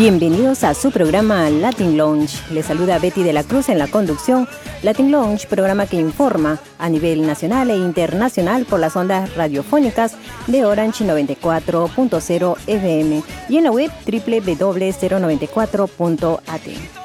Bienvenidos a su programa Latin Lounge. Les saluda Betty de la Cruz en la conducción. Latin Lounge, programa que informa a nivel nacional e internacional por las ondas radiofónicas de Orange 94.0 FM y en la web www.094.at.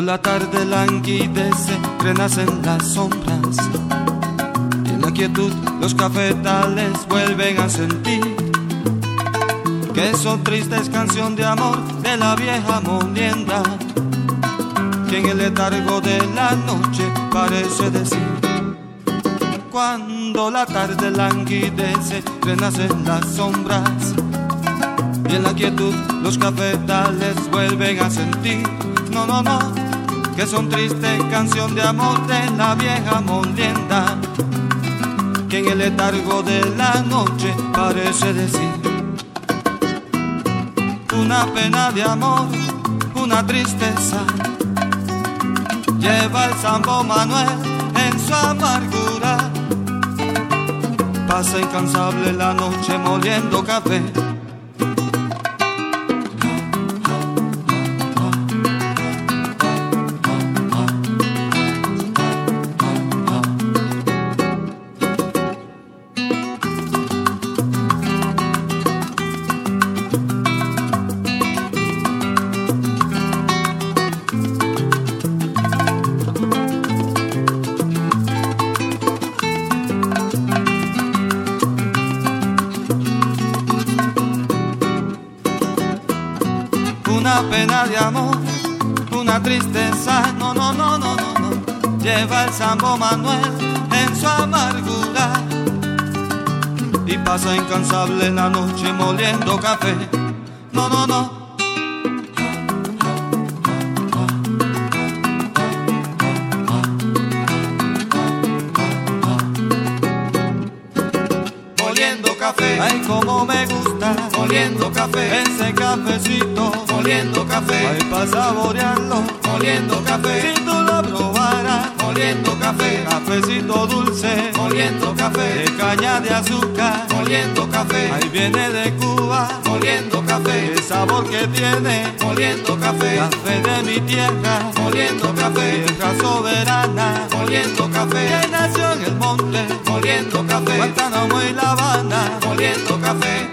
la tarde languidece, renacen las sombras. Y en la quietud los cafetales vuelven a sentir que son tristes canción de amor de la vieja molienda. Que en el letargo de la noche parece decir. Cuando la tarde languidece, renacen las sombras. Y en la quietud los cafetales vuelven a sentir. No, no, no que son tristes canción de amor de la vieja molienda, que en el letargo de la noche parece decir una pena de amor, una tristeza. Lleva el Sambo Manuel en su amargura. Pasa incansable la noche moliendo café de amor, una tristeza, no, no, no, no, no, no. Lleva el Sambo Manuel en su amargura y pasa incansable la noche moliendo café. No, no, no. Moliendo café, ay como me gusta, moliendo café, ese cafecito moliendo café. Hay para saborearlo, moliendo café. Si tú lo probaras, moliendo café. Cafecito dulce, moliendo café. De caña de azúcar, moliendo café. Ahí viene de Cuba, moliendo café. El sabor que tiene, moliendo café. Café de mi tierra, moliendo café. Tierra soberana, moliendo café. Que nació en el monte, moliendo café. Guantánamo y La Habana, moliendo café.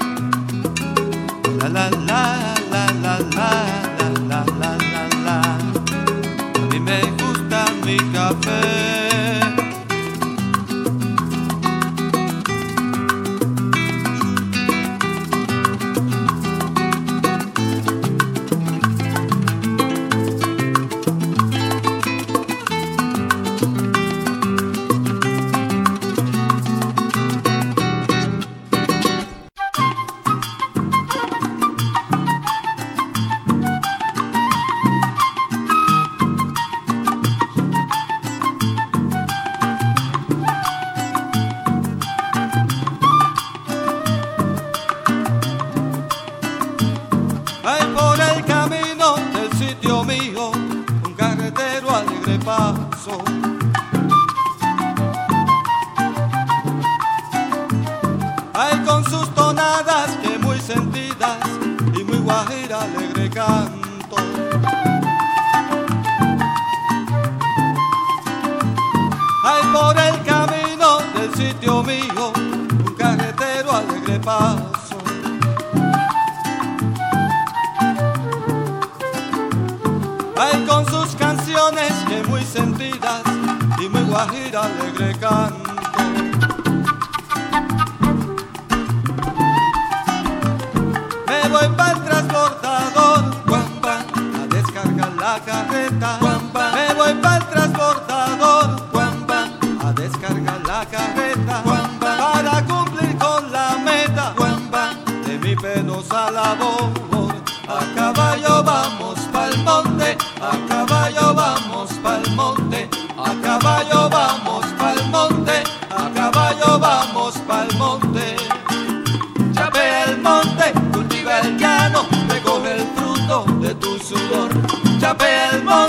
La la la la la la Hay por el camino del sitio mío un carretero alegre paso. Hay con sus canciones que muy sentidas y muy guajira alegre canto. Me voy para el transportador, guampa, a descargar la carreta.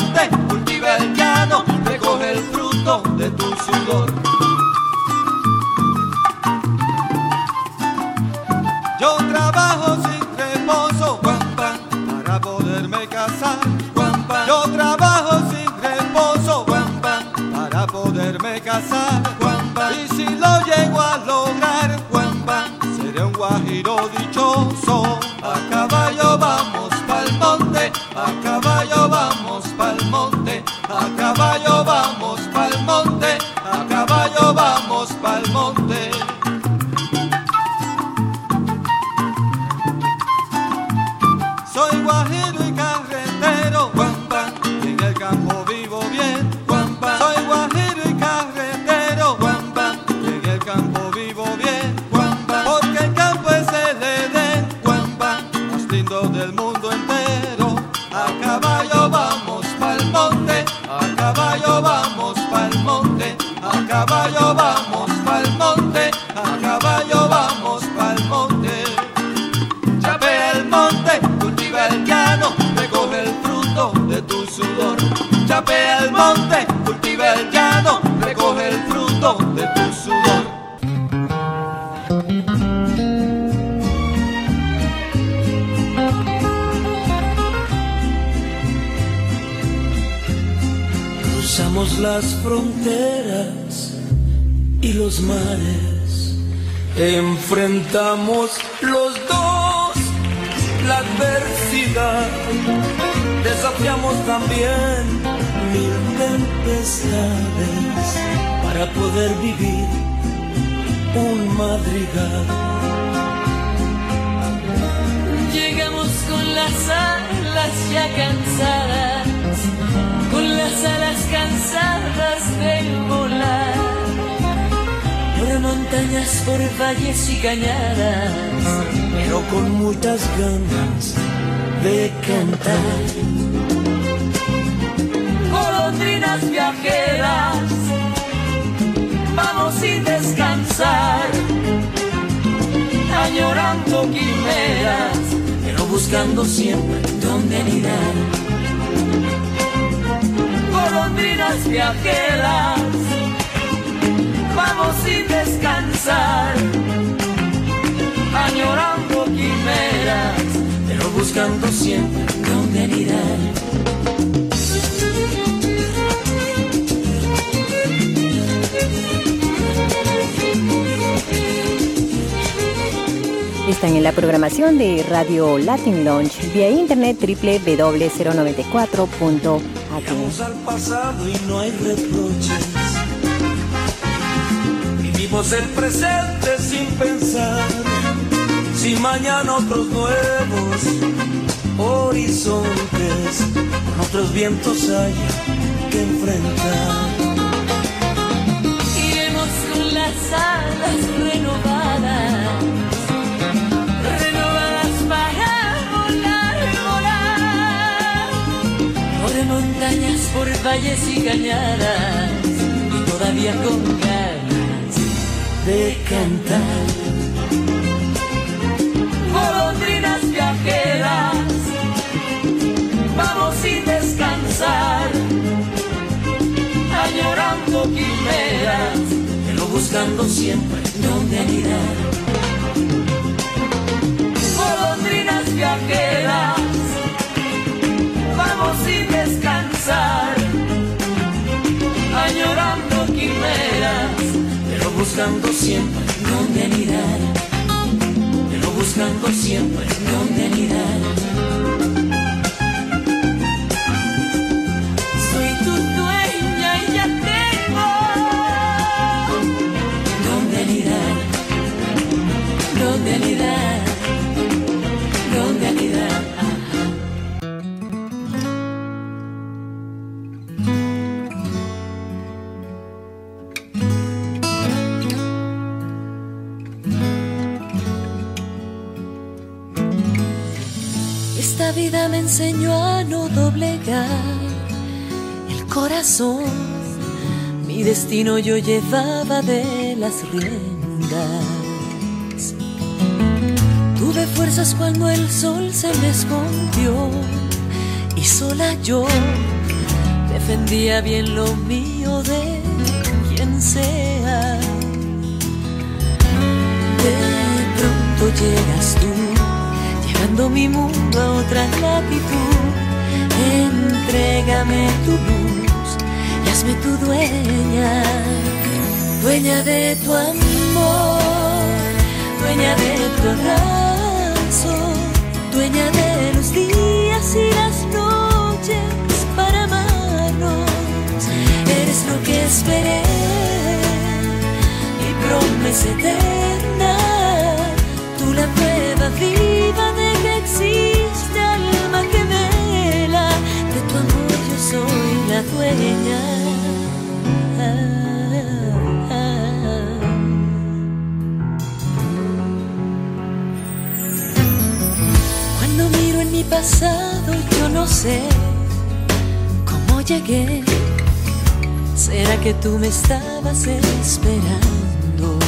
Monte, cultiva el llano, recoge el fruto de tu sudor. Yo trabajo sin reposo para poderme casar. Yo trabajo sin reposo para poderme casar. Y si lo llego a lograr, caballo vamos pa'l monte, a caballo vamos pa'l monte. Chape el monte, cultiva el llano, recoge el fruto de tu sudor. Chape el monte, cultiva el llano, recoge el fruto de tu sudor. Cruzamos las fronteras los mares. Enfrentamos los dos la adversidad. Desafiamos también mil tempestades para poder vivir un madrigal. Llegamos con las alas ya cansadas, con las alas cansadas de volar. Por montañas, por valles y cañadas, pero con muchas ganas de cantar. golondrinas viajeras, vamos sin descansar, añorando quimeras, pero buscando siempre dónde anidar. golondrinas viajeras, vamos sin descansar, añorando quimeras, pero buscando siempre dónde anidar. Están en la programación de Radio Latin Launch vía internet www.094.at. Vamos al pasado y no hay reproches. Vivimos el presente sin pensar. Si mañana otros nuevos horizontes, otros vientos hay que enfrentar. iremos con las alas renovadas, renovadas para volar, volar, por montañas, por valles y cañadas, y todavía con ganas de cantar. golondrinas viajeras, vamos sin descansar, añorando quimeras, pero buscando siempre dónde anidar. golondrinas viajeras, vamos sin descansar, añorando quimeras, buscando siempre dónde anidar. Pero buscando siempre dónde anidar. Enseñó a no doblegar el corazón. Mi destino yo llevaba de las riendas. Tuve fuerzas cuando el sol se me escondió y sola yo defendía bien lo mío de quien sea. De pronto llegas tú llevando mi mundo a otra latitud. Entrégame tu luz y hazme tu dueña, dueña de tu amor, dueña de tu abrazo, dueña de los días y las noches para amarnos. Eres lo que esperé y promesa eterna, tú la prueba viva soy la dueña. Cuando miro en mi pasado yo no sé cómo llegué. ¿Será que tú me estabas esperando?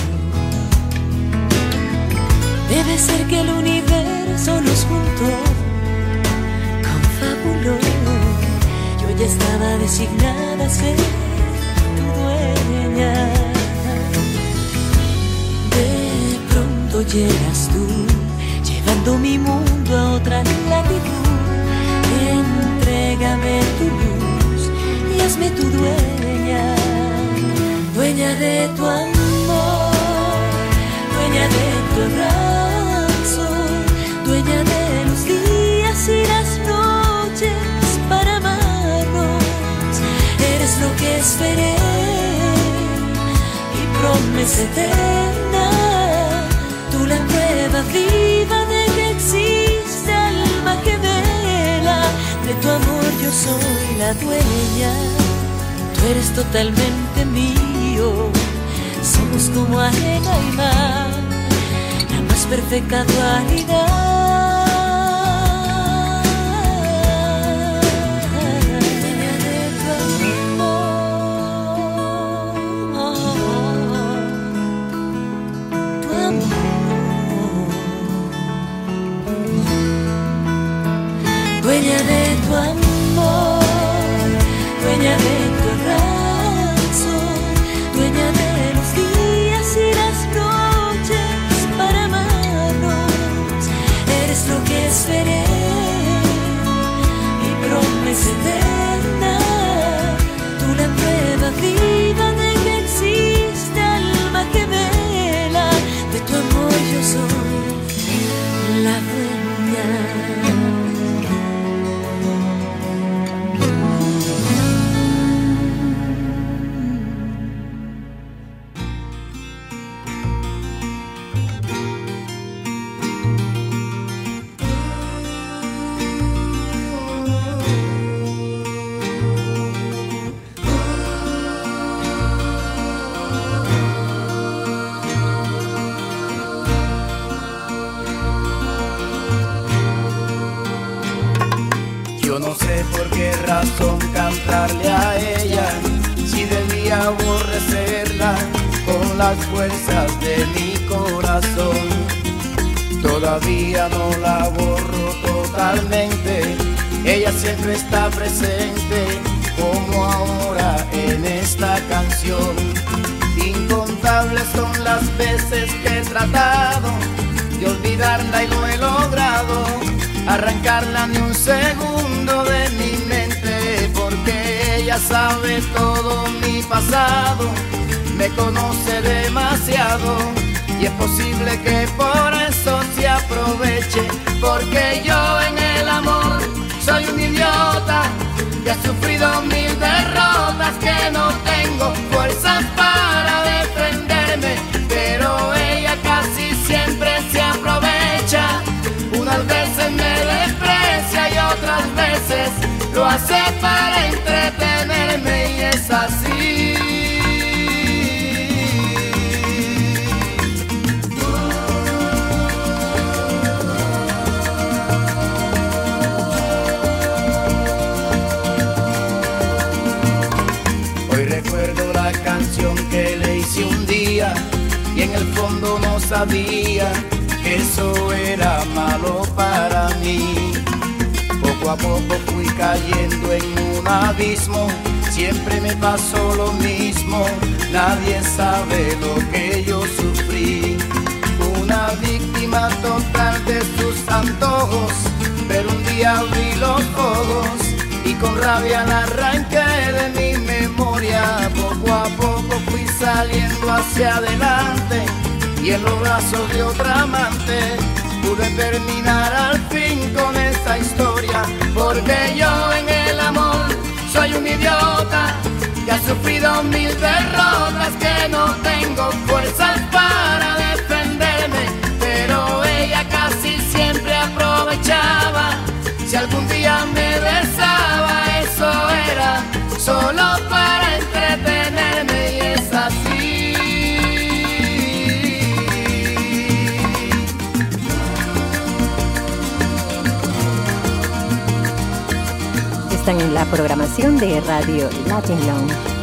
Debe ser que el universo nos juntó, ya estaba designada a ser tu dueña. De pronto llegas tú, llevando mi mundo a otra latitud. Entrégame tu luz y hazme tu dueña, dueña de tu amor, dueña de tu abrazo, esperé y promesa eterna, tú la prueba viva de que existe alma que vela, de tu amor yo soy la dueña, tú eres totalmente mío, somos como arena y mar la más perfecta dualidad. Dueña de sabe todo mi pasado, me conoce demasiado y es posible que por eso se aproveche porque yo en el amor soy un idiota que ha sufrido mil derrotas que no tengo fuerzas para defenderme pero ella casi siempre se aprovecha unas veces me desprecia y otras veces lo hace para entretenerme en el fondo no sabía que eso era malo para mí. Poco a poco fui cayendo en un abismo, siempre me pasó lo mismo, nadie sabe lo que yo sufrí. Una víctima total de sus antojos, pero un día abrí los ojos y con rabia la arranqué de mi memoria. Poco a poco fui saliendo hacia adelante y en los brazos de otra amante pude terminar al fin con esta historia. Porque yo en el amor soy un idiota que ha sufrido mil derrotas, que no tengo fuerzas para defenderme, pero ella casi siempre aprovechaba. Si algún día me besaba, eso era solo para entretenerme Están en la programación de Radio Latin Lounge.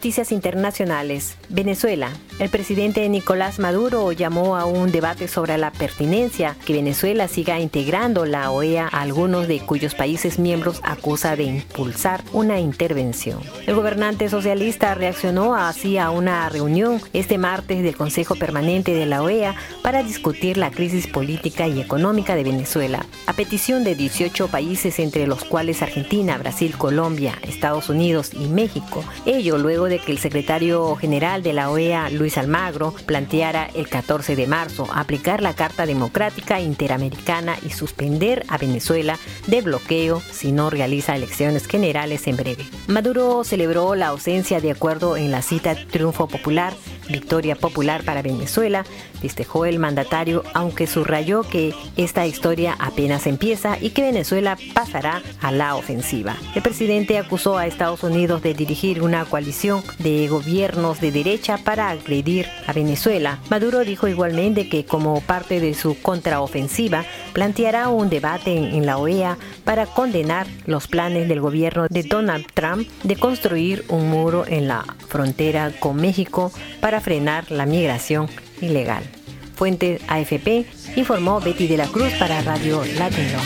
Noticias internacionales. Venezuela. El presidente Nicolás Maduro llamó a un debate sobre la pertinencia que Venezuela siga integrando la OEA a algunos de cuyos países miembros acusa de impulsar una intervención. El gobernante socialista reaccionó así a una reunión este martes del Consejo Permanente de la OEA para discutir la crisis política y económica de Venezuela, a petición de 18 países entre los cuales Argentina, Brasil, Colombia, Estados Unidos y México. Ello luego de que el secretario general de la OEA, Luis Almagro, planteara el 14 de marzo aplicar la Carta Democrática Interamericana y suspender a Venezuela de bloqueo si no realiza elecciones generales en breve. Maduro celebró la ausencia de acuerdo en la cita Triunfo Popular, victoria popular para Venezuela, festejó el mandatario, aunque subrayó que esta historia apenas empieza y que Venezuela pasará a la ofensiva. El presidente acusó a Estados Unidos de dirigir una coalición de gobiernos de derecha para agredir a Venezuela. Maduro dijo igualmente que como parte de su contraofensiva planteará un debate en, la OEA para condenar los planes del gobierno de Donald Trump de construir un muro en la frontera con México para frenar la migración ilegal. Fuente AFP informó Betty de la Cruz para Radio Latino.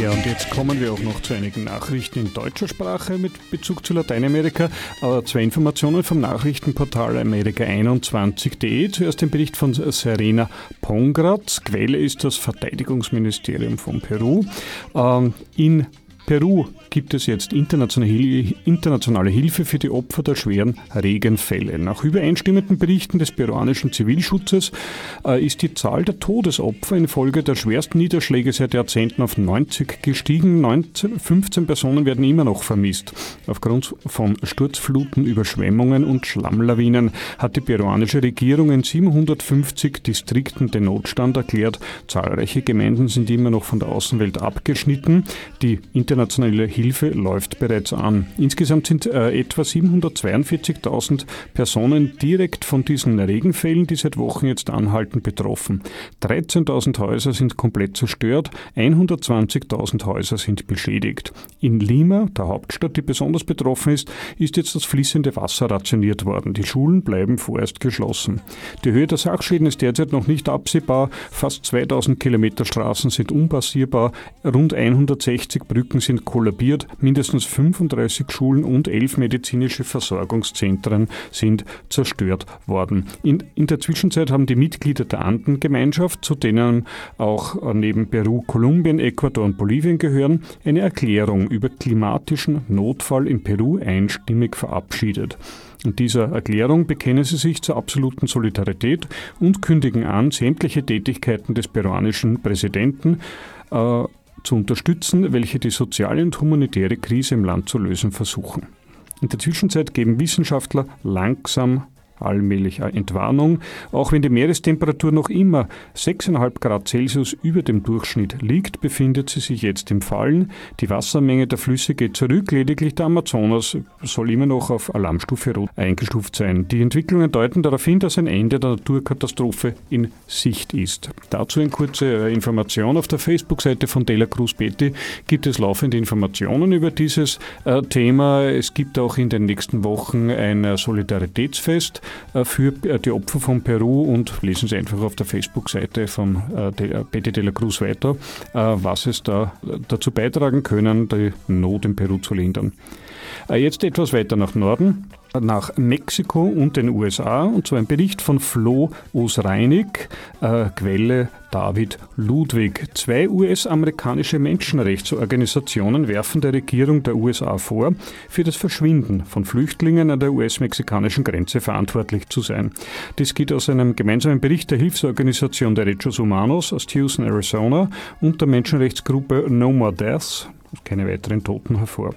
Ja, und jetzt kommen wir auch noch zu einigen Nachrichten in deutscher Sprache mit Bezug zu Lateinamerika. Aber zwei Informationen vom Nachrichtenportal Amerika21.de. Zuerst den Bericht von Serena Pongratz. Quelle ist das Verteidigungsministerium von Peru. Ähm, in Peru gibt es jetzt internationale Hilfe für die Opfer der schweren Regenfälle. Nach übereinstimmenden Berichten des peruanischen Zivilschutzes äh, ist die Zahl der Todesopfer infolge der schwersten Niederschläge seit Jahrzehnten auf 90 gestiegen. 19, 15 Personen werden immer noch vermisst. Aufgrund von Sturzfluten, Überschwemmungen und Schlammlawinen hat die peruanische Regierung in 750 Distrikten den Notstand erklärt. Zahlreiche Gemeinden sind immer noch von der Außenwelt abgeschnitten. Die internationale internationale Hilfe läuft bereits an. Insgesamt sind äh, etwa 742.000 Personen direkt von diesen Regenfällen, die seit Wochen jetzt anhalten, betroffen. 13.000 Häuser sind komplett zerstört, 120.000 Häuser sind beschädigt. In Lima, der Hauptstadt, die besonders betroffen ist, ist jetzt das fließende Wasser rationiert worden. Die Schulen bleiben vorerst geschlossen. Die Höhe der Sachschäden ist derzeit noch nicht absehbar. Fast 2000 Kilometer Straßen sind unpassierbar, rund 160 Brücken sind kollabiert, mindestens 35 Schulen und 11 medizinische Versorgungszentren sind zerstört worden. In, in der Zwischenzeit haben die Mitglieder der Andengemeinschaft, zu denen auch neben Peru, Kolumbien, Ecuador und Bolivien gehören, eine Erklärung über klimatischen Notfall in Peru einstimmig verabschiedet. In dieser Erklärung bekennen sie sich zur absoluten Solidarität und kündigen an, sämtliche Tätigkeiten des peruanischen Präsidenten äh, zu unterstützen, welche die soziale und humanitäre Krise im Land zu lösen versuchen. In der Zwischenzeit geben Wissenschaftler langsam allmählich Entwarnung. Auch wenn die Meerestemperatur noch immer 6,5 Grad Celsius über dem Durchschnitt liegt, befindet sie sich jetzt im Fallen. Die Wassermenge der Flüsse geht zurück, lediglich der Amazonas soll immer noch auf Alarmstufe Rot eingestuft sein. Die Entwicklungen deuten darauf hin, dass ein Ende der Naturkatastrophe in Sicht ist. Dazu eine kurze Information. Auf der Facebook-Seite von Dela Cruz Betty gibt es laufende Informationen über dieses äh, Thema. Es gibt auch in den nächsten Wochen ein äh, Solidaritätsfest für äh, die Opfer von Peru und lesen Sie einfach auf der Facebook-Seite von äh, Betty de la Cruz weiter, was es da dazu beitragen können, die Not in Peru zu lindern. Jetzt etwas weiter nach Norden nach Mexiko und den USA, und zwar ein Bericht von Flo Osreinig, äh, Quelle David Ludwig. Zwei US-amerikanische Menschenrechtsorganisationen werfen der Regierung der USA vor, für das Verschwinden von Flüchtlingen an der US-mexikanischen Grenze verantwortlich zu sein. Dies geht aus einem gemeinsamen Bericht der Hilfsorganisation Derechos Humanos aus Tucson, Arizona und der Menschenrechtsgruppe No More Deaths, keine weiteren Toten hervor.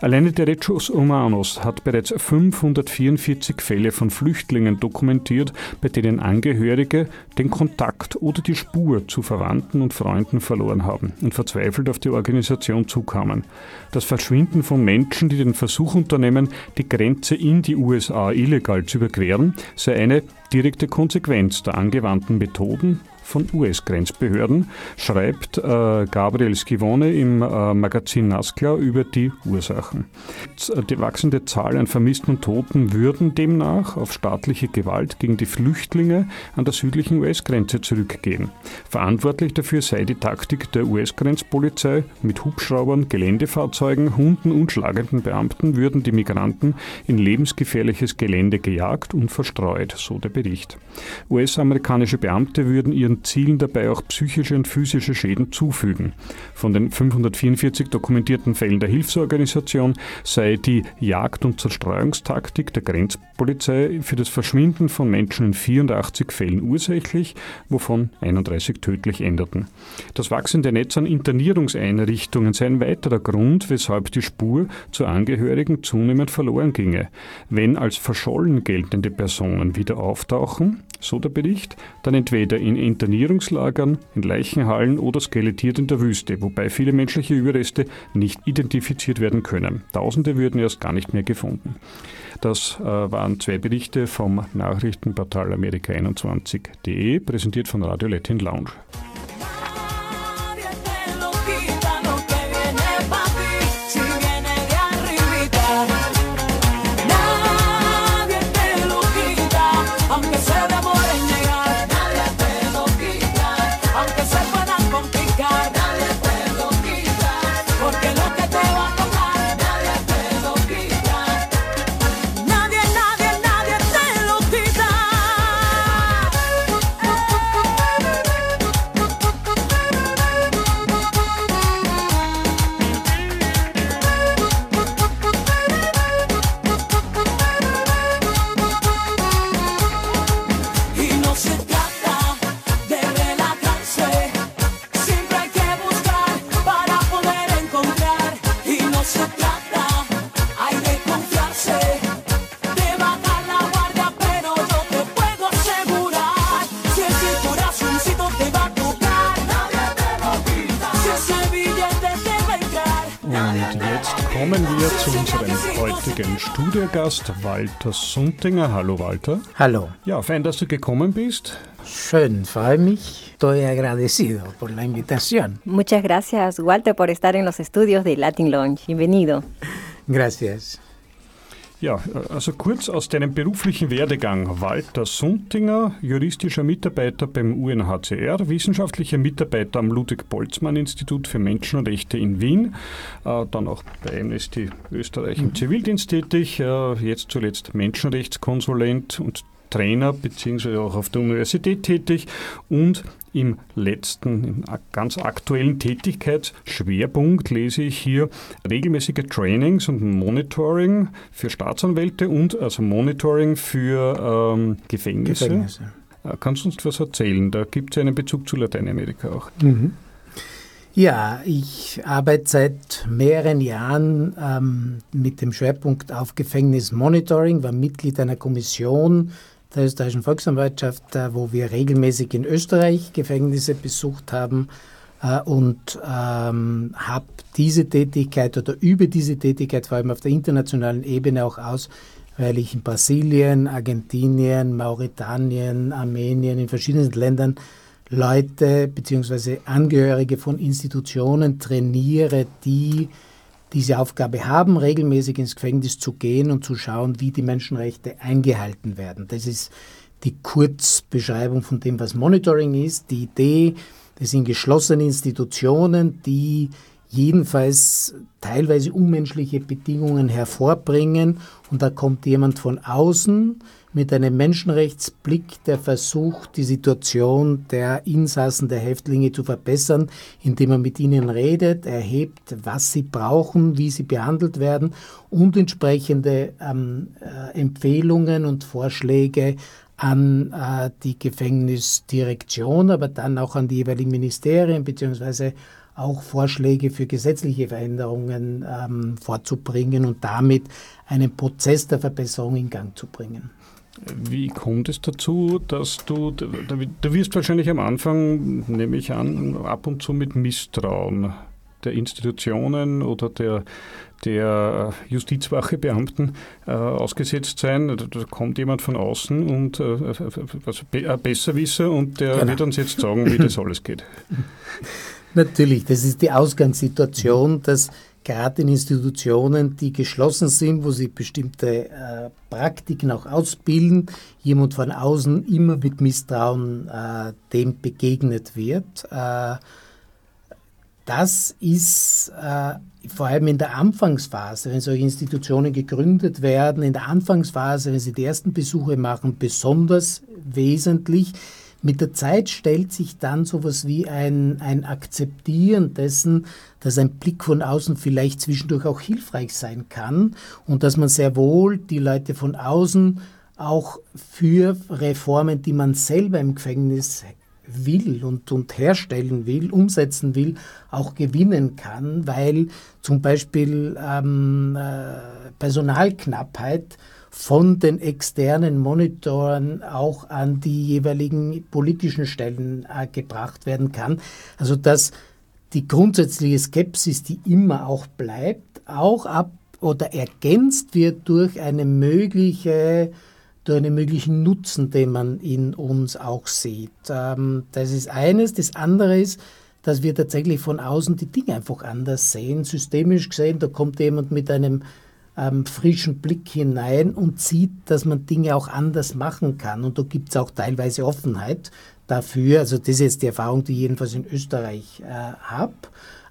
Alleine Derechos Humanos hat bereits 544 Fälle von Flüchtlingen dokumentiert, bei denen Angehörige den Kontakt oder die Spur zu Verwandten und Freunden verloren haben und verzweifelt auf die Organisation zukamen. Das Verschwinden von Menschen, die den Versuch unternehmen, die Grenze in die USA illegal zu überqueren, sei eine direkte Konsequenz der angewandten Methoden von US-Grenzbehörden, schreibt äh, Gabriel Schivone im äh, Magazin Naskla über die Ursachen. Die wachsende Zahl an Vermissten und Toten würden demnach auf staatliche Gewalt gegen die Flüchtlinge an der südlichen US-Grenze zurückgehen. Verantwortlich dafür sei die Taktik der US-Grenzpolizei. Mit Hubschraubern, Geländefahrzeugen, Hunden und schlagenden Beamten würden die Migranten in lebensgefährliches Gelände gejagt und verstreut, so der Bericht. US-amerikanische Beamte würden ihren Zielen dabei auch psychische und physische Schäden zufügen. Von den 544 dokumentierten Fällen der Hilfsorganisation sei die Jagd- und Zerstreuungstaktik der Grenzpolizei für das Verschwinden von Menschen in 84 Fällen ursächlich, wovon 31 tödlich endeten. Das wachsende Netz an Internierungseinrichtungen sei ein weiterer Grund, weshalb die Spur zu Angehörigen zunehmend verloren ginge. Wenn als verschollen geltende Personen wieder auftauchen, so der Bericht, dann entweder in Internierungslagern, in Leichenhallen oder skelettiert in der Wüste, wobei viele menschliche Überreste nicht identifiziert werden können. Tausende würden erst gar nicht mehr gefunden. Das äh, waren zwei Berichte vom Nachrichtenportal Amerika21.de, präsentiert von Radio Latin Lounge. Studiogast, Walter Suntinger. Hallo Walter. Hallo. Ja, fein, dass du gekommen bist. Schön, freue mich. Estoy agradecido por la invitación. Muchas gracias, Walter, por estar en los estudios de Latin Lounge. Bienvenido. Gracias. Ja, also kurz aus deinem beruflichen Werdegang. Walter Suntinger, juristischer Mitarbeiter beim UNHCR, wissenschaftlicher Mitarbeiter am Ludwig-Boltzmann-Institut für Menschenrechte in Wien, äh, dann auch bei Amnesty Österreich im Zivildienst tätig, äh, jetzt zuletzt Menschenrechtskonsulent und Trainer beziehungsweise auch auf der Universität tätig und im letzten, im ganz aktuellen Tätigkeitsschwerpunkt lese ich hier regelmäßige Trainings und Monitoring für Staatsanwälte und also Monitoring für ähm, Gefängnisse. Gefängnisse. Äh, kannst du uns was erzählen? Da gibt es einen Bezug zu Lateinamerika auch. Mhm. Ja, ich arbeite seit mehreren Jahren ähm, mit dem Schwerpunkt auf Gefängnismonitoring, war Mitglied einer Kommission der österreichischen Volksanwaltschaft, äh, wo wir regelmäßig in Österreich Gefängnisse besucht haben äh, und ähm, habe diese Tätigkeit oder über diese Tätigkeit vor allem auf der internationalen Ebene auch aus, weil ich in Brasilien, Argentinien, Mauretanien, Armenien, in verschiedenen Ländern Leute bzw. Angehörige von Institutionen trainiere, die diese Aufgabe haben, regelmäßig ins Gefängnis zu gehen und zu schauen, wie die Menschenrechte eingehalten werden. Das ist die Kurzbeschreibung von dem, was Monitoring ist. Die Idee, das sind geschlossene Institutionen, die jedenfalls teilweise unmenschliche Bedingungen hervorbringen und da kommt jemand von außen, mit einem Menschenrechtsblick, der versucht, die Situation der Insassen, der Häftlinge zu verbessern, indem er mit ihnen redet, erhebt, was sie brauchen, wie sie behandelt werden und entsprechende ähm, äh, Empfehlungen und Vorschläge an äh, die Gefängnisdirektion, aber dann auch an die jeweiligen Ministerien beziehungsweise auch Vorschläge für gesetzliche Veränderungen ähm, vorzubringen und damit einen Prozess der Verbesserung in Gang zu bringen. Wie kommt es dazu, dass du, du wirst wahrscheinlich am Anfang, nehme ich an, ab und zu mit Misstrauen der Institutionen oder der, der Justizwachebeamten äh, ausgesetzt sein. Da kommt jemand von außen und äh, was, äh, Besserwisser und der genau. wird uns jetzt sagen, wie das alles geht. Natürlich, das ist die Ausgangssituation, dass gerade in Institutionen, die geschlossen sind, wo sie bestimmte äh, Praktiken auch ausbilden, jemand von außen immer mit Misstrauen äh, dem begegnet wird. Äh, das ist äh, vor allem in der Anfangsphase, wenn solche Institutionen gegründet werden, in der Anfangsphase, wenn sie die ersten Besuche machen, besonders wesentlich mit der Zeit stellt sich dann sowas wie ein, ein Akzeptieren dessen, dass ein Blick von außen vielleicht zwischendurch auch hilfreich sein kann und dass man sehr wohl die Leute von außen auch für Reformen, die man selber im Gefängnis will und, und herstellen will, umsetzen will, auch gewinnen kann, weil zum Beispiel ähm, äh, Personalknappheit von den externen Monitoren auch an die jeweiligen politischen Stellen äh, gebracht werden kann. Also dass die grundsätzliche Skepsis, die immer auch bleibt, auch ab oder ergänzt wird durch eine mögliche durch einen möglichen Nutzen, den man in uns auch sieht. Ähm, das ist eines. Das andere ist, dass wir tatsächlich von außen die Dinge einfach anders sehen. Systemisch gesehen, da kommt jemand mit einem ähm, frischen Blick hinein und sieht, dass man Dinge auch anders machen kann. Und da gibt es auch teilweise Offenheit dafür. Also das ist jetzt die Erfahrung, die ich jedenfalls in Österreich äh, habe.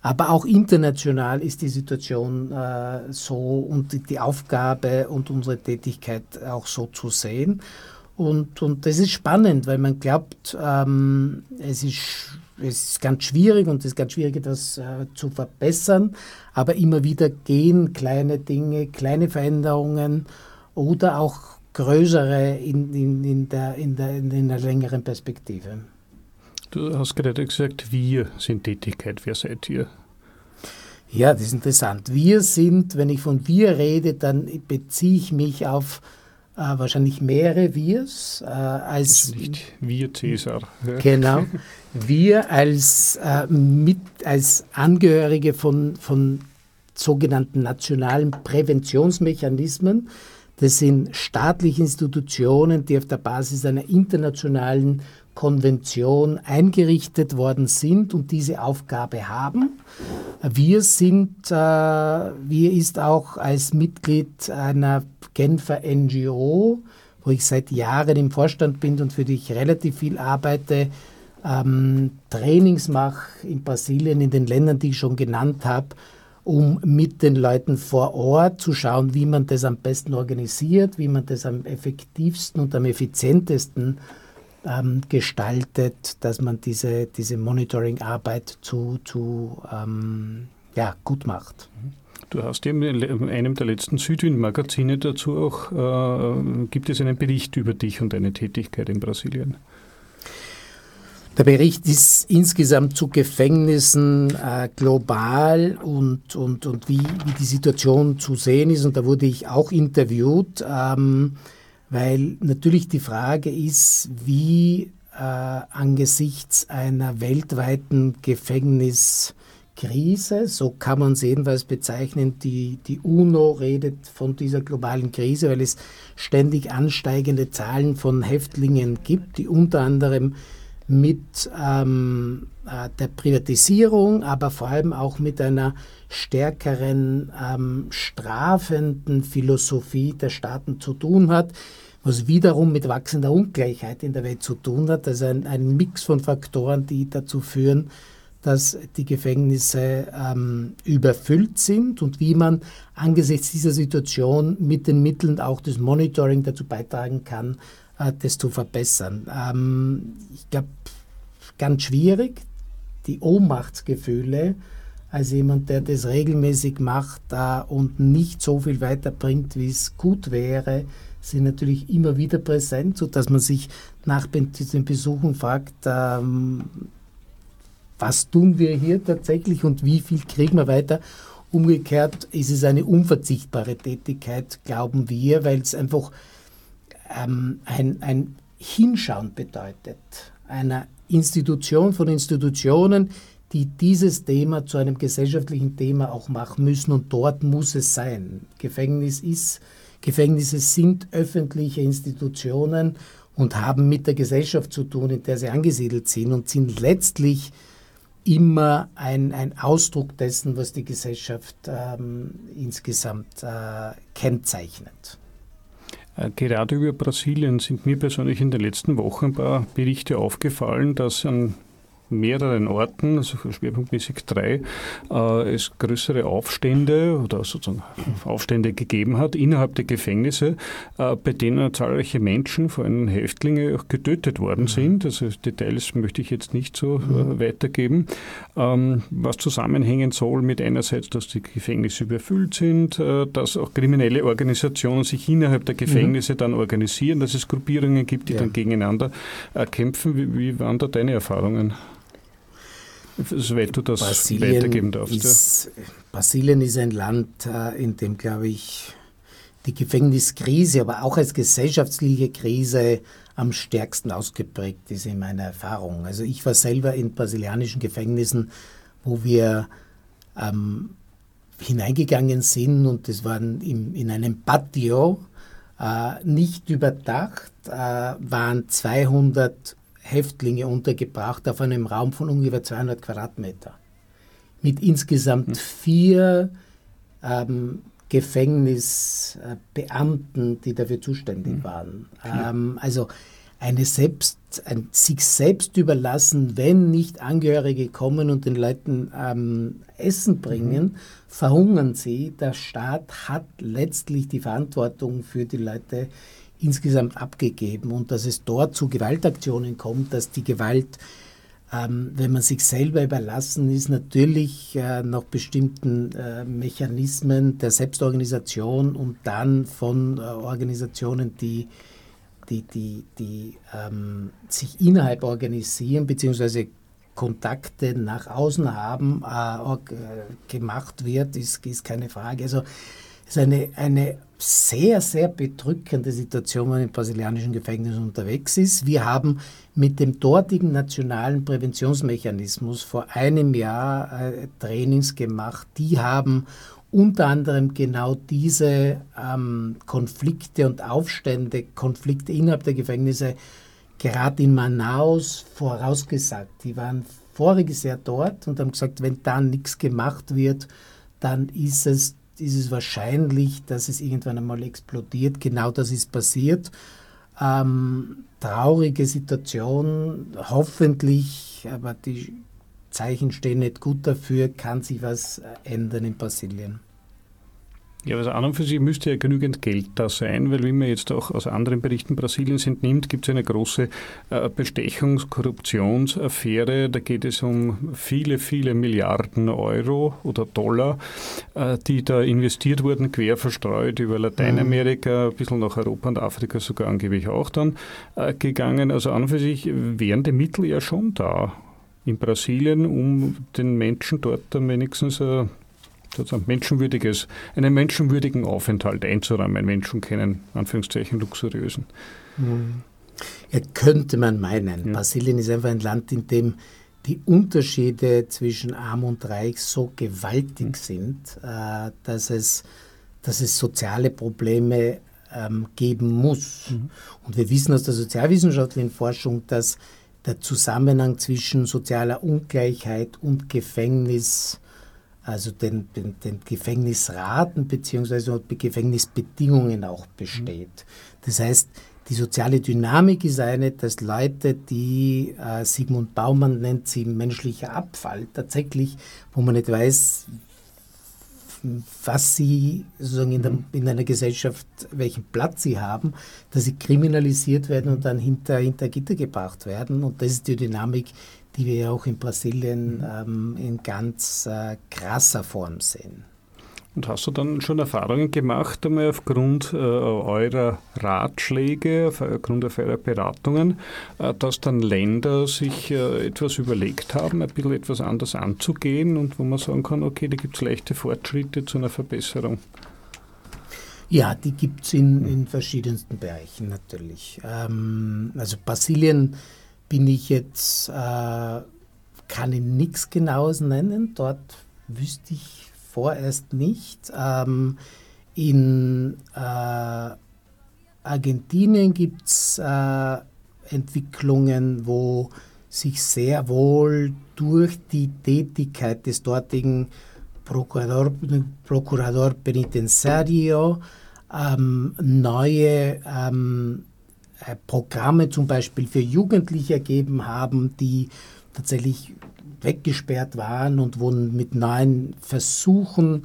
Aber auch international ist die Situation äh, so und die, Aufgabe und unsere Tätigkeit auch so zu sehen. Und, und das ist spannend, weil man glaubt, ähm, es ist es ist ganz schwierig und es ist ganz schwierig, etwas äh, zu verbessern, aber immer wieder gehen kleine Dinge, kleine Veränderungen oder auch größere in, in, in, der, in, der, in einer längeren Perspektive. Du hast gerade gesagt, wir sind Tätigkeit. Wer seid ihr? Ja, das ist interessant. Wir sind, wenn ich von wir rede, dann beziehe ich mich auf äh, wahrscheinlich mehrere Wirs äh, als also nicht wir Cäsar. Ja. Genau, wir als äh, mit als Angehörige von von sogenannten nationalen Präventionsmechanismen. Das sind staatliche Institutionen, die auf der Basis einer internationalen Konvention eingerichtet worden sind und diese Aufgabe haben. Wir sind, äh, wir ist auch als Mitglied einer Genfer NGO, wo ich seit Jahren im Vorstand bin und für die ich relativ viel arbeite, ähm, Trainings mache in Brasilien, in den Ländern, die ich schon genannt habe, um mit den Leuten vor Ort zu schauen, wie man das am besten organisiert, wie man das am effektivsten und am effizientesten ähm, gestaltet, dass man diese, diese Monitoring-Arbeit zu, zu ähm, ja, gut macht. Du hast eben in einem der letzten Südwind-Magazine dazu auch, äh, gibt es einen Bericht über dich und deine Tätigkeit in Brasilien? Der Bericht ist insgesamt zu Gefängnissen äh, global und, und, und wie, wie die Situation zu sehen ist. Und da wurde ich auch interviewt, ähm, weil natürlich die Frage ist, wie äh, angesichts einer weltweiten Gefängniskrise, so kann man es jedenfalls bezeichnen, die, die UNO redet von dieser globalen Krise, weil es ständig ansteigende Zahlen von Häftlingen gibt, die unter anderem mit ähm, äh, der Privatisierung, aber vor allem auch mit einer stärkeren ähm, strafenden Philosophie der Staaten zu tun hat, was wiederum mit wachsender Ungleichheit in der Welt zu tun hat. Also ein, ein Mix von Faktoren, die dazu führen, dass die Gefängnisse ähm, überfüllt sind und wie man angesichts dieser Situation mit den Mitteln auch des Monitoring dazu beitragen kann, das zu verbessern. Ähm, ich glaube, ganz schwierig, die Ohnmachtsgefühle als jemand, der das regelmäßig macht äh, und nicht so viel weiterbringt, wie es gut wäre, sind natürlich immer wieder präsent, sodass man sich nach den Besuchen fragt, ähm, was tun wir hier tatsächlich und wie viel kriegen wir weiter. Umgekehrt ist es eine unverzichtbare Tätigkeit, glauben wir, weil es einfach ähm, ein, ein Hinschauen bedeutet, einer Institution von Institutionen, die dieses Thema zu einem gesellschaftlichen Thema auch machen müssen und dort muss es sein. Gefängnis ist, Gefängnisse sind öffentliche Institutionen und haben mit der Gesellschaft zu tun, in der sie angesiedelt sind und sind letztlich immer ein, ein Ausdruck dessen, was die Gesellschaft ähm, insgesamt äh, kennzeichnet. Äh, gerade über Brasilien sind mir persönlich in den letzten Wochen ein paar Berichte aufgefallen, dass an mehreren Orten, also schwerpunktmäßig drei, äh, es größere Aufstände oder sozusagen Aufstände gegeben hat innerhalb der Gefängnisse, äh, bei denen zahlreiche Menschen, vor allem Häftlinge, auch getötet worden mhm. sind. Also Details möchte ich jetzt nicht so äh, mhm. weitergeben. Ähm, was zusammenhängen soll mit einerseits, dass die Gefängnisse überfüllt sind, äh, dass auch kriminelle Organisationen sich innerhalb der Gefängnisse mhm. dann organisieren, dass es Gruppierungen gibt, die ja. dann gegeneinander äh, kämpfen. Wie, wie waren da deine Erfahrungen? Soweit du das Brasilien weitergeben darfst. Ist, ja. Brasilien ist ein Land, äh, in dem, glaube ich, die Gefängniskrise, aber auch als gesellschaftliche Krise am stärksten ausgeprägt ist in meiner Erfahrung. Also ich war selber in brasilianischen Gefängnissen, wo wir ähm, hineingegangen sind und das waren im, in einem Patio, äh, nicht überdacht, äh, waren 200 Häftlinge untergebracht auf einem Raum von ungefähr 200 Quadratmeter. Mit insgesamt hm. vier ähm, Gefängnisbeamten, die dafür zuständig hm. waren. Ähm, also eine selbst, ein, sich selbst überlassen, wenn nicht Angehörige kommen und den Leuten ähm, Essen bringen, mhm. verhungern sie. Der Staat hat letztlich die Verantwortung für die Leute insgesamt abgegeben und dass es dort zu Gewaltaktionen kommt, dass die Gewalt, ähm, wenn man sich selber überlassen ist, natürlich äh, nach bestimmten äh, Mechanismen der Selbstorganisation und dann von äh, Organisationen, die, die, die, die ähm, sich innerhalb organisieren, beziehungsweise Kontakte nach außen haben, äh, äh, gemacht wird, ist, ist keine Frage. Also es ist eine, eine sehr, sehr bedrückende Situation, wenn man in brasilianischen Gefängnissen unterwegs ist. Wir haben mit dem dortigen nationalen Präventionsmechanismus vor einem Jahr äh, Trainings gemacht. Die haben unter anderem genau diese ähm, Konflikte und Aufstände, Konflikte innerhalb der Gefängnisse gerade in Manaus vorausgesagt. Die waren voriges Jahr dort und haben gesagt, wenn da nichts gemacht wird, dann ist es, ist es wahrscheinlich, dass es irgendwann einmal explodiert. Genau das ist passiert. Ähm, traurige Situation, hoffentlich, aber die Zeichen stehen nicht gut dafür, kann sich was ändern in Brasilien. Ja, also an und für sich müsste ja genügend Geld da sein, weil wie man jetzt auch aus anderen Berichten Brasiliens entnimmt, gibt es eine große äh, Bestechungs-, Korruptionsaffäre. Da geht es um viele, viele Milliarden Euro oder Dollar, äh, die da investiert wurden, quer verstreut über Lateinamerika, ein bisschen nach Europa und Afrika sogar angeblich auch dann äh, gegangen. Also an und für sich wären die Mittel ja schon da in Brasilien, um den Menschen dort dann wenigstens sozusagen menschenwürdiges, einen menschenwürdigen Aufenthalt einzuräumen, Menschen kennen, Anführungszeichen, luxuriösen. Ja, könnte man meinen. Ja. Brasilien ist einfach ein Land, in dem die Unterschiede zwischen Arm und Reich so gewaltig mhm. sind, äh, dass, es, dass es soziale Probleme ähm, geben muss. Mhm. Und wir wissen aus der sozialwissenschaftlichen Forschung, dass der Zusammenhang zwischen sozialer Ungleichheit und Gefängnis also den, den, den Gefängnisraten bzw. Gefängnisbedingungen auch besteht. Das heißt, die soziale Dynamik ist eine, dass Leute, die äh, Sigmund Baumann nennt sie menschlicher Abfall, tatsächlich, wo man nicht weiß, was sie sozusagen in, der, mhm. in, einer Gesellschaft, welchen Platz sie haben, dass sie kriminalisiert werden und dann hinter, hinter Gitter gebracht werden. Und das ist die Dynamik, die wir ja auch in Brasilien ähm, in ganz äh, krasser Form sehen. Und hast du dann schon Erfahrungen gemacht, einmal aufgrund äh, eurer Ratschläge, aufgrund eurer Beratungen, äh, dass dann Länder sich äh, etwas überlegt haben, ein bisschen etwas anders anzugehen und wo man sagen kann, okay, da gibt es leichte Fortschritte zu einer Verbesserung? Ja, die gibt es in, in verschiedensten Bereichen natürlich. Ähm, also Brasilien bin ich jetzt, äh, kann ich nichts Genaues nennen. Dort wüsste ich vorerst nicht. Ähm, in äh, Argentinien gibt es äh, Entwicklungen, wo sich sehr wohl durch die Tätigkeit des dortigen Procurador, Procurador Penitenciario ähm, neue ähm, äh, Programme zum Beispiel für Jugendliche ergeben haben, die tatsächlich weggesperrt waren und wo mit neuen Versuchen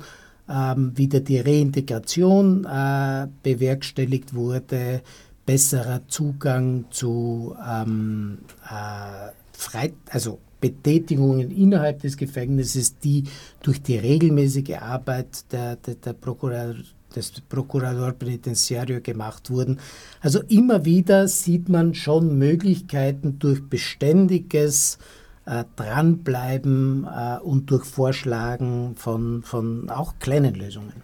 ähm, wieder die Reintegration äh, bewerkstelligt wurde, besserer Zugang zu ähm, äh, Freit also Betätigungen innerhalb des Gefängnisses, die durch die regelmäßige Arbeit der, der, der Prokurar des Procurador Penitenciario gemacht wurden. Also immer wieder sieht man schon Möglichkeiten durch beständiges äh, Dranbleiben äh, und durch Vorschlagen von, von auch kleinen Lösungen.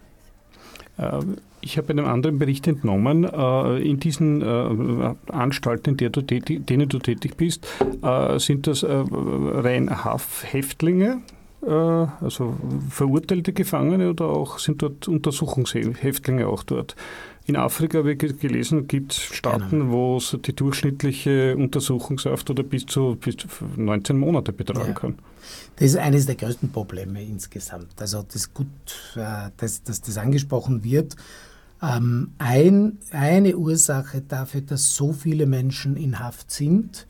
Ähm, ich habe einem anderen Bericht entnommen, äh, in diesen äh, Anstalten, in denen du tätig bist, äh, sind das rein Häftlinge, äh, also verurteilte Gefangene oder auch sind dort Untersuchungshäftlinge auch dort? In Afrika, habe ich gelesen, gibt es Staaten, genau. wo es die durchschnittliche Untersuchungshaft oder bis zu, bis zu 19 Monate betragen ja. kann. Das ist eines der größten Probleme insgesamt. Also das ist gut, äh, dass, dass das angesprochen wird. Ähm, ein, eine Ursache dafür, dass so viele Menschen in Haft sind,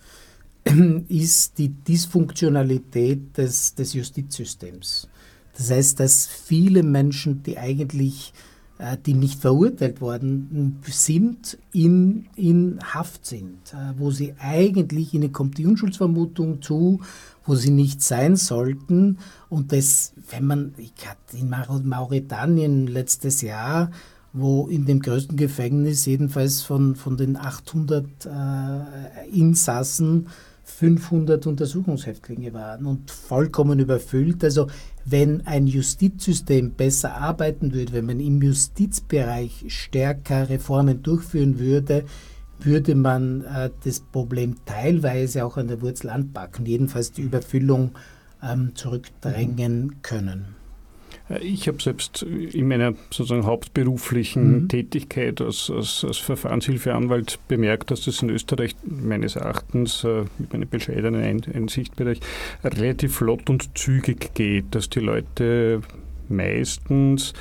ist die Dysfunktionalität des, des Justizsystems. Das heißt, dass viele Menschen, die eigentlich äh, die nicht verurteilt worden sind, in, in Haft sind, äh, wo sie eigentlich, ihnen kommt die Unschuldsvermutung zu, wo sie nicht sein sollten. Und das, wenn man, ich hatte in Mauretanien letztes Jahr, wo in dem größten Gefängnis jedenfalls von, von den 800 äh, Insassen 500 Untersuchungshäftlinge waren und vollkommen überfüllt. Also wenn ein Justizsystem besser arbeiten würde, wenn man im Justizbereich stärker Reformen durchführen würde, würde man äh, das Problem teilweise auch an der Wurzel anpacken, jedenfalls die Überfüllung ähm, zurückdrängen können. Äh, ich habe selbst in meiner sozusagen hauptberuflichen mhm. Tätigkeit als, als, als, Verfahrenshilfeanwalt bemerkt, dass das in Österreich meines Erachtens äh, mit meinem bescheidenen Einsichtbereich relativ flott und zügig geht, dass die Leute meistens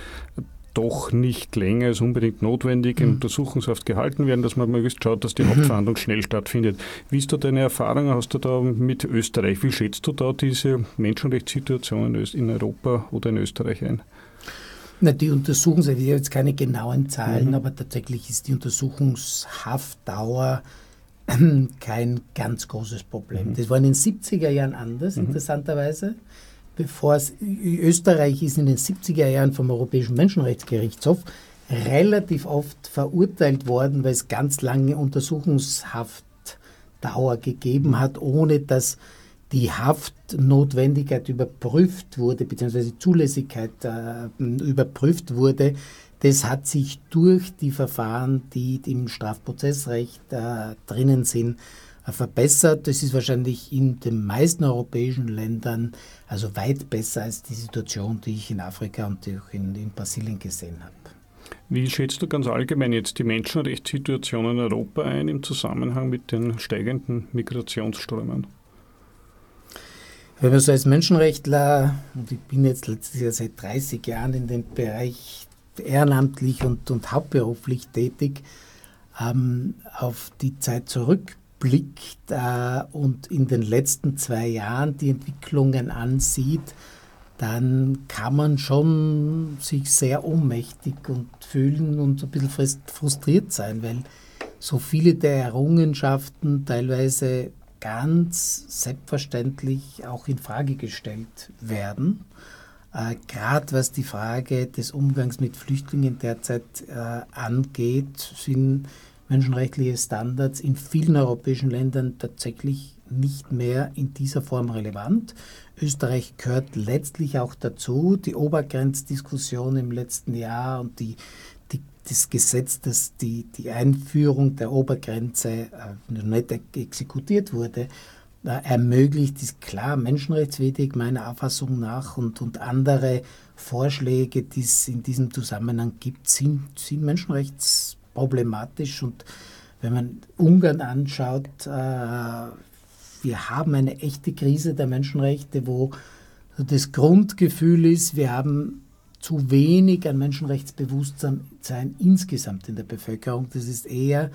doch nicht länger als unbedingt notwendig in mhm. Untersuchungshaft gehalten werden, dass man möglichst schaut, dass die mhm. Hauptverhandlung schnell stattfindet. Wie ist da deine Erfahrung? Hast du da mit Österreich? Wie schätzt du da diese Menschenrechtssituation in Europa oder in Österreich ein? Na, die Untersuchungshaft, ich habe jetzt keine genauen Zahlen, mhm. aber tatsächlich ist die Untersuchungshaftdauer kein ganz großes Problem. Mhm. Das war in den 70er Jahren anders, mhm. interessanterweise bevor es Österreich ist in den 70er Jahren vom Europäischen Menschenrechtsgerichtshof relativ oft verurteilt worden, weil es ganz lange Untersuchungshaftdauer gegeben hat, ohne dass die Haftnotwendigkeit überprüft wurde, beziehungsweise die Zulässigkeit äh, überprüft wurde. Das hat sich durch die Verfahren, die im Strafprozessrecht äh, drinnen sind, verbessert. Das ist wahrscheinlich in den meisten europäischen Ländern also weit besser als die Situation, die ich in Afrika und auch in, in Brasilien gesehen habe. Wie schätzt du ganz allgemein jetzt die Menschenrechtssituation in Europa ein im Zusammenhang mit den steigenden Migrationsströmen? Wenn man so als Menschenrechtler, und ich bin jetzt letztes Jahr seit 30 Jahren in dem Bereich ehrenamtlich und, und hauptberuflich tätig, ähm, auf die Zeit zurück blickt äh, und in den letzten zwei Jahren die Entwicklungen ansieht, dann kann man schon sich sehr ohnmächtig und fühlen und ein bisschen frustriert sein, weil so viele der Errungenschaften teilweise ganz selbstverständlich auch in Frage gestellt werden. Äh, Gerade was die Frage des Umgangs mit Flüchtlingen derzeit äh, angeht, sind menschenrechtliche Standards in vielen europäischen Ländern tatsächlich nicht mehr in dieser Form relevant. Österreich gehört letztlich auch dazu. Die Obergrenzdiskussion im letzten Jahr und die, die, das Gesetz, das die, die Einführung der Obergrenze äh, nicht exekutiert wurde, äh, ermöglicht, ist klar menschenrechtswidrig meiner Auffassung nach und, und andere Vorschläge, die es in diesem Zusammenhang gibt, sind, sind menschenrechts problematisch. Und wenn man Ungarn anschaut, äh, wir haben eine echte Krise der Menschenrechte, wo das Grundgefühl ist, wir haben zu wenig an Menschenrechtsbewusstsein insgesamt in der Bevölkerung. Das ist eher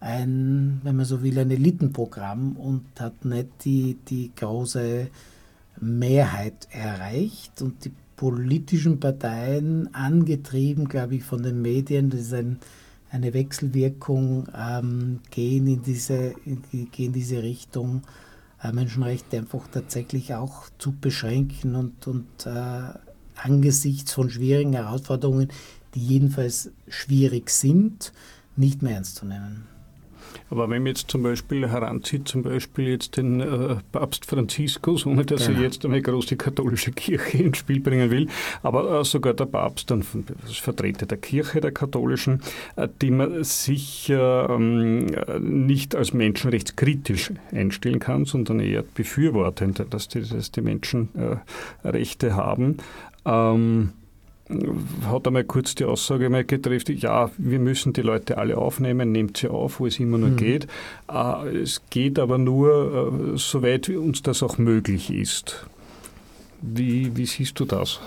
ein, wenn man so will, ein Elitenprogramm und hat nicht die, die große Mehrheit erreicht. Und die politischen Parteien, angetrieben, glaube ich, von den Medien, das ist ein eine Wechselwirkung ähm, gehen, in diese, gehen in diese Richtung, äh, Menschenrechte einfach tatsächlich auch zu beschränken und, und äh, angesichts von schwierigen Herausforderungen, die jedenfalls schwierig sind, nicht mehr ernst zu nehmen. Aber wenn man jetzt zum Beispiel heranzieht, zum Beispiel jetzt den äh, Papst Franziskus, ohne dass genau. er jetzt eine große katholische Kirche ins Spiel bringen will, aber äh, sogar der Papst, dann Vertreter der Kirche, der katholischen, äh, die man sich ähm, nicht als menschenrechtskritisch einstellen kann, sondern eher befürwortend, dass die, dass die Menschen äh, Rechte haben. Ähm, hat einmal kurz die Aussage mal getrifft, ja, wir müssen die Leute alle aufnehmen, nehmt sie auf, wo es immer nur mhm. geht. Äh, es geht aber nur, äh, soweit uns das auch möglich ist. Wie, wie siehst du das?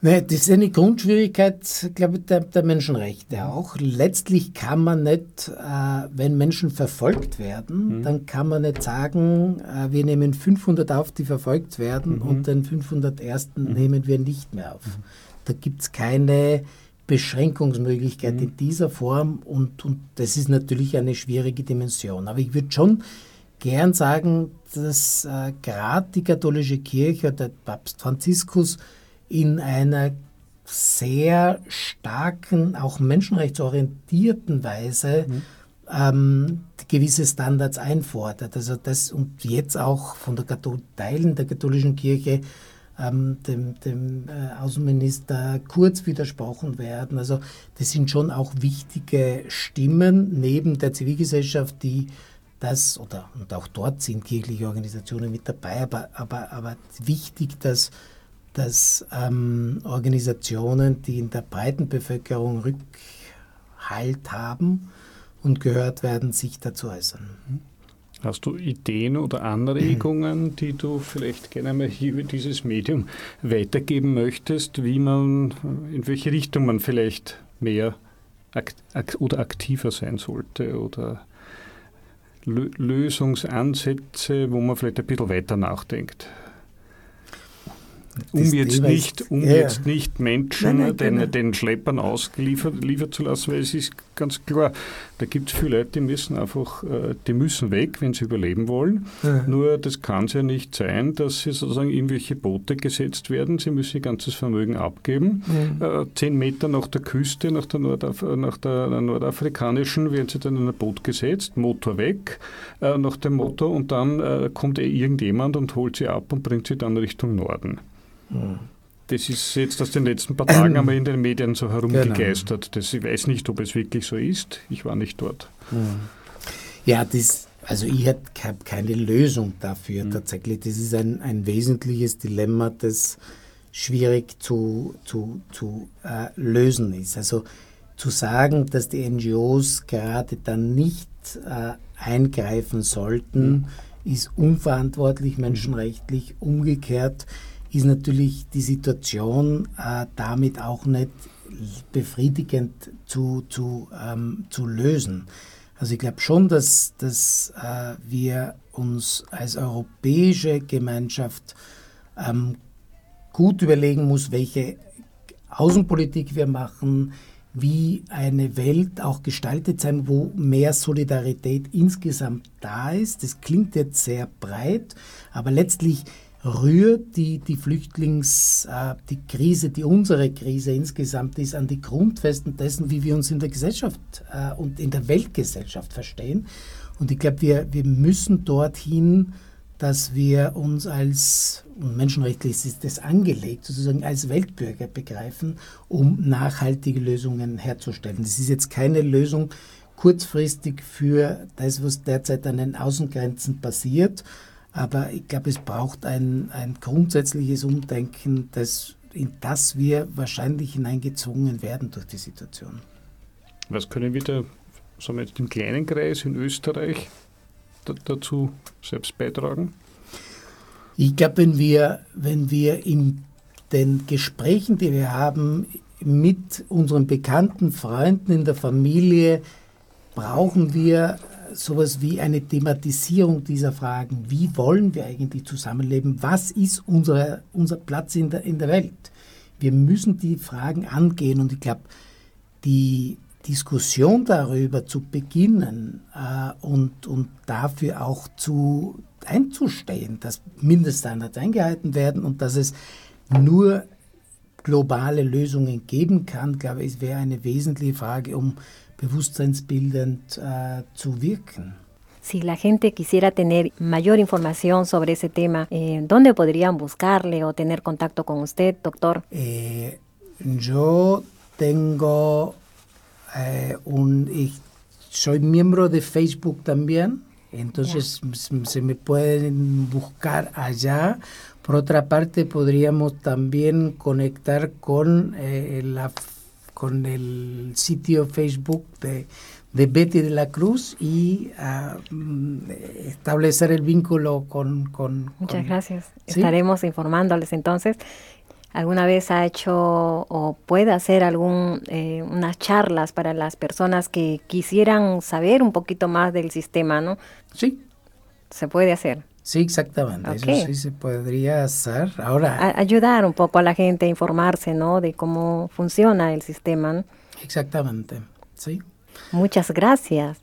Nee, das ist eine Grundschwierigkeit, glaube ich, der, der Menschenrechte auch. Letztlich kann man nicht, äh, wenn Menschen verfolgt werden, mhm. dann kann man nicht sagen, äh, wir nehmen 500 auf, die verfolgt werden mhm. und den 501. Mhm. nehmen wir nicht mehr auf. Mhm. Da gibt es keine Beschränkungsmöglichkeit mhm. in dieser Form und, und das ist natürlich eine schwierige Dimension. Aber ich würde schon gern sagen, dass äh, gerade die katholische Kirche, der Papst Franziskus, in einer sehr starken, auch menschenrechtsorientierten Weise mhm. ähm, gewisse Standards einfordert. Also das und jetzt auch von der Kathol Teilen der katholischen Kirche ähm, dem, dem äh, Außenminister Kurz widersprochen werden. Also das sind schon auch wichtige Stimmen neben der Zivilgesellschaft, die das, oder und auch dort sind kirchliche Organisationen mit dabei, aber, aber, aber wichtig, dass dass ähm, Organisationen, die in der breiten Bevölkerung Rückhalt haben und gehört werden, sich dazu äußern. Hast du Ideen oder Anregungen, die du vielleicht gerne mal hier über dieses Medium weitergeben möchtest, wie man, in welche Richtung man vielleicht mehr akt oder aktiver sein sollte oder Lösungsansätze, wo man vielleicht ein bisschen weiter nachdenkt? Um jetzt nicht, um ja. jetzt nicht Menschen nein, nein, den, genau. den Schleppern ausgeliefert zu lassen, weil es ist ganz klar, da gibt es viele Leute, die müssen einfach, äh, die müssen weg, wenn sie überleben wollen. Ja. Nur das kann es ja nicht sein, dass sie sozusagen irgendwelche Boote gesetzt werden. Sie müssen ihr ganzes Vermögen abgeben. Ja. Äh, zehn Meter nach der Küste, nach der, Nordaf nach der nordafrikanischen, werden sie dann in ein Boot gesetzt, Motor weg, äh, nach dem Motor und dann kommt eh irgendjemand und holt sie ab und bringt sie dann Richtung Norden. Das ist jetzt aus den letzten paar Tagen einmal in den Medien so herumgegeistert. Genau. Das, ich weiß nicht, ob es wirklich so ist. Ich war nicht dort. Ja, das, also ich habe keine Lösung dafür mhm. tatsächlich. Das ist ein, ein wesentliches Dilemma, das schwierig zu, zu, zu äh, lösen ist. Also zu sagen, dass die NGOs gerade dann nicht äh, eingreifen sollten, mhm. ist unverantwortlich menschenrechtlich. Umgekehrt ist natürlich die Situation äh, damit auch nicht befriedigend zu, zu, ähm, zu lösen. Also ich glaube schon, dass, dass äh, wir uns als europäische Gemeinschaft ähm, gut überlegen muss, welche Außenpolitik wir machen, wie eine Welt auch gestaltet sein, wo mehr Solidarität insgesamt da ist. Das klingt jetzt sehr breit, aber letztlich rührt die, die Flüchtlings, äh, die Krise, die unsere Krise insgesamt ist, an die Grundfesten dessen, wie wir uns in der Gesellschaft äh, und in der Weltgesellschaft verstehen. Und ich glaube, wir, wir müssen dorthin, dass wir uns als, und menschenrechtlich ist das angelegt, sozusagen als Weltbürger begreifen, um nachhaltige Lösungen herzustellen. Das ist jetzt keine Lösung kurzfristig für das, was derzeit an den Außengrenzen passiert, aber ich glaube, es braucht ein, ein grundsätzliches Umdenken, das, in das wir wahrscheinlich hineingezwungen werden durch die Situation. Was können wir da, sagen wir jetzt im kleinen Kreis in Österreich dazu selbst beitragen? Ich glaube, wenn wir, wenn wir in den Gesprächen, die wir haben mit unseren bekannten Freunden in der Familie, brauchen wir sowas wie eine Thematisierung dieser Fragen. Wie wollen wir eigentlich zusammenleben? Was ist unser, unser Platz in der, in der Welt? Wir müssen die Fragen angehen und ich glaube, die Diskussion darüber zu beginnen äh, und, und dafür auch zu einzustehen, dass Mindeststandards eingehalten werden und dass es nur globale Lösungen geben kann, glaube ich, wäre eine wesentliche Frage, um bewusstseinsbildend äh, zu wirken. Si la gente quisiera tener mayor información sobre ese tema, eh, ¿dónde podrían buscarle o tener contacto con usted, doctor? Eh, yo tengo eh, un... soy miembro de Facebook también, entonces yeah. se me pueden buscar allá. Por otra parte, podríamos también conectar con eh, la con el sitio Facebook de, de Betty de la Cruz y uh, establecer el vínculo con... con Muchas con, gracias. ¿sí? Estaremos informándoles entonces. ¿Alguna vez ha hecho o puede hacer algún, eh, unas charlas para las personas que quisieran saber un poquito más del sistema, no? Sí. Se puede hacer. Sí, exactamente. Okay. Eso sí se podría hacer. Ahora. A ayudar un poco a la gente a informarse, ¿no? De cómo funciona el sistema. ¿no? Exactamente. Sí. Muchas gracias.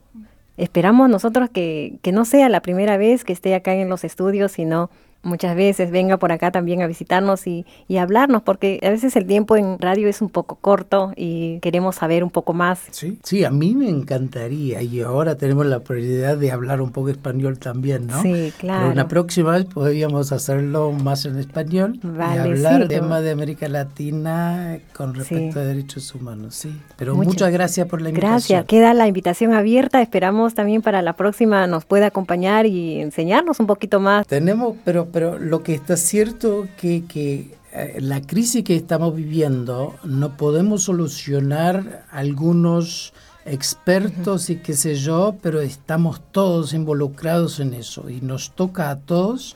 Esperamos nosotros que, que no sea la primera vez que esté acá en los estudios, sino muchas veces venga por acá también a visitarnos y, y, hablarnos, porque a veces el tiempo en radio es un poco corto y queremos saber un poco más. Sí, sí, a mí me encantaría y ahora tenemos la prioridad de hablar un poco español también, ¿no? Sí, claro. Pero una próxima vez podríamos hacerlo más en español vale, y hablar sí, tema de América Latina con respecto sí. a derechos humanos, sí. Pero muchas, muchas gracias por la invitación. Gracias, queda la invitación abierta, esperamos también para la próxima nos pueda acompañar y enseñarnos un poquito más. Tenemos, pero pero lo que está cierto que, que eh, la crisis que estamos viviendo no podemos solucionar algunos expertos y qué sé yo, pero estamos todos involucrados en eso. Y nos toca a todos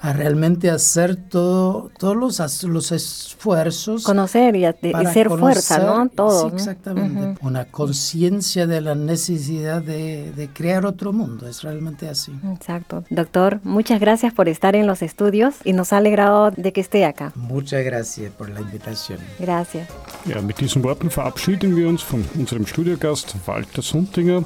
a realmente hacer todo, todos los, los esfuerzos. Conocer y, ser fuerza, ¿no? Todo. Sí, exactamente. Una conciencia de la necesidad de, de, crear otro mundo, es realmente así. Exacto. Doctor, muchas gracias por estar en los estudios y nos ha alegrado de que esté acá. Muchas gracias por la invitación. Gracias. Ja, mit diesen Worten verabschieden wir uns von unserem Studiogast Walter Suntinger.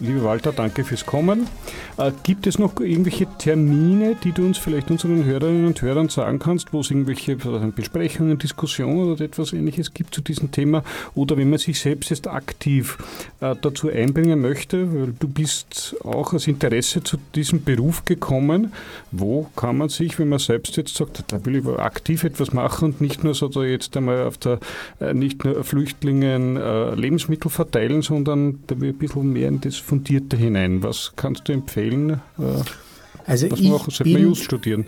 Lieber Walter, danke fürs Kommen. Äh, gibt es noch irgendwelche Termine, die du uns vielleicht unseren Hörerinnen und Hörern sagen kannst, wo es irgendwelche Besprechungen, Diskussionen oder etwas ähnliches gibt zu diesem Thema? Oder wenn man sich selbst jetzt aktiv äh, dazu einbringen möchte, weil du bist auch aus Interesse zu diesem Beruf gekommen, wo kann man sich, wenn man selbst jetzt sagt, da will ich aktiv etwas machen und nicht nur so jetzt einmal auf der, äh, nicht nur Flüchtlingen äh, Lebensmittel verteilen, sondern da will ein bisschen mehr in das fundierter hinein. Was kannst du empfehlen? Äh, also was ich machen? Sollte man Just studieren?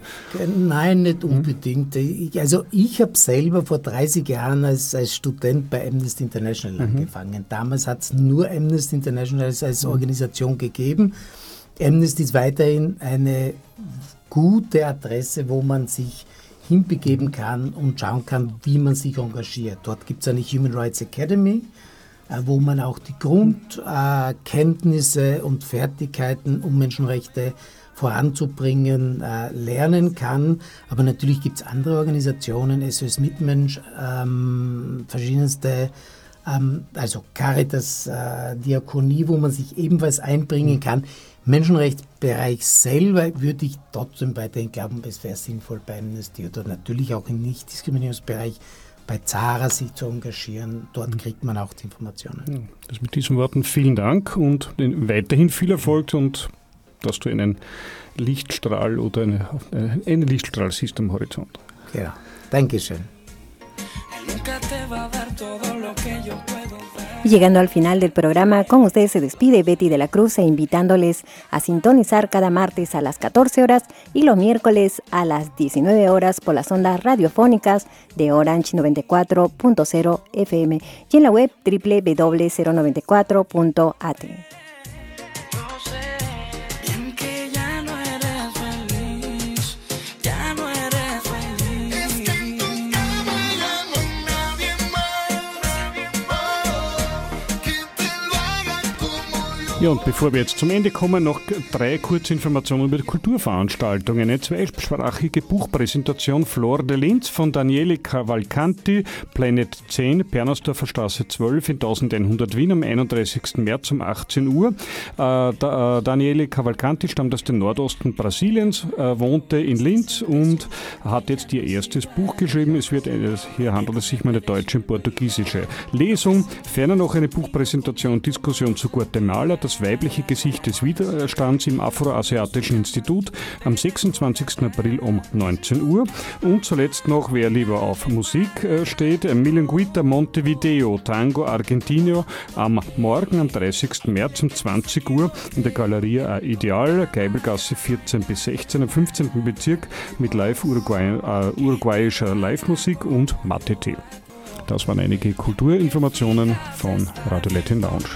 Nein, nicht hm? unbedingt. Ich, also ich habe selber vor 30 Jahren als, als Student bei Amnesty International mhm. angefangen. Damals hat es nur Amnesty International als, als mhm. Organisation gegeben. Amnesty ist weiterhin eine gute Adresse, wo man sich hinbegeben kann und schauen kann, wie man sich engagiert. Dort gibt es eine Human Rights Academy, äh, wo man auch die Grundkenntnisse und Fertigkeiten, um Menschenrechte voranzubringen, äh, lernen kann. Aber natürlich gibt es andere Organisationen, SOS Mitmensch, ähm, verschiedenste, ähm, also Caritas, äh, Diakonie, wo man sich ebenfalls einbringen mhm. kann. Menschenrechtsbereich selber würde ich trotzdem weiterhin glauben, es wäre sinnvoll bei Amnesty oder natürlich auch im Nichtdiskriminierungsbereich bei Zara sich zu engagieren. Dort kriegt man auch die Informationen. Also mit diesen Worten vielen Dank und weiterhin viel Erfolg und dass du einen Lichtstrahl oder eine, einen Lichtstrahl siehst am Horizont. Ja, Dankeschön. Llegando al final del programa, con ustedes se despide Betty de la Cruz e invitándoles a sintonizar cada martes a las 14 horas y los miércoles a las 19 horas por las ondas radiofónicas de Orange 94.0 FM y en la web www.094.at. Ja, und bevor wir jetzt zum Ende kommen, noch drei kurze Informationen über die Kulturveranstaltungen. Eine zweisprachige Buchpräsentation Flor de Linz von Daniele Cavalcanti, Planet 10, Bernersdorfer Straße 12 in 1100 Wien am 31. März um 18 Uhr. Äh, äh, Daniele Cavalcanti stammt aus dem Nordosten Brasiliens, äh, wohnte in Linz und hat jetzt ihr erstes Buch geschrieben. Es wird, hier handelt es sich um eine deutsche und portugiesische Lesung. Ferner noch eine Buchpräsentation, Diskussion zu Guatemala. Das das weibliche Gesicht des Widerstands im Afroasiatischen Institut am 26. April um 19 Uhr. Und zuletzt noch, wer lieber auf Musik äh, steht, Milanguita Montevideo Tango Argentino am Morgen am 30. März um 20 Uhr in der Galerie Ideal, Geibelgasse 14 bis 16 im 15. Bezirk mit live Uruguay, äh, uruguayischer Live-Musik und Mathe-Tee. Das waren einige Kulturinformationen von Radio Latin Lounge.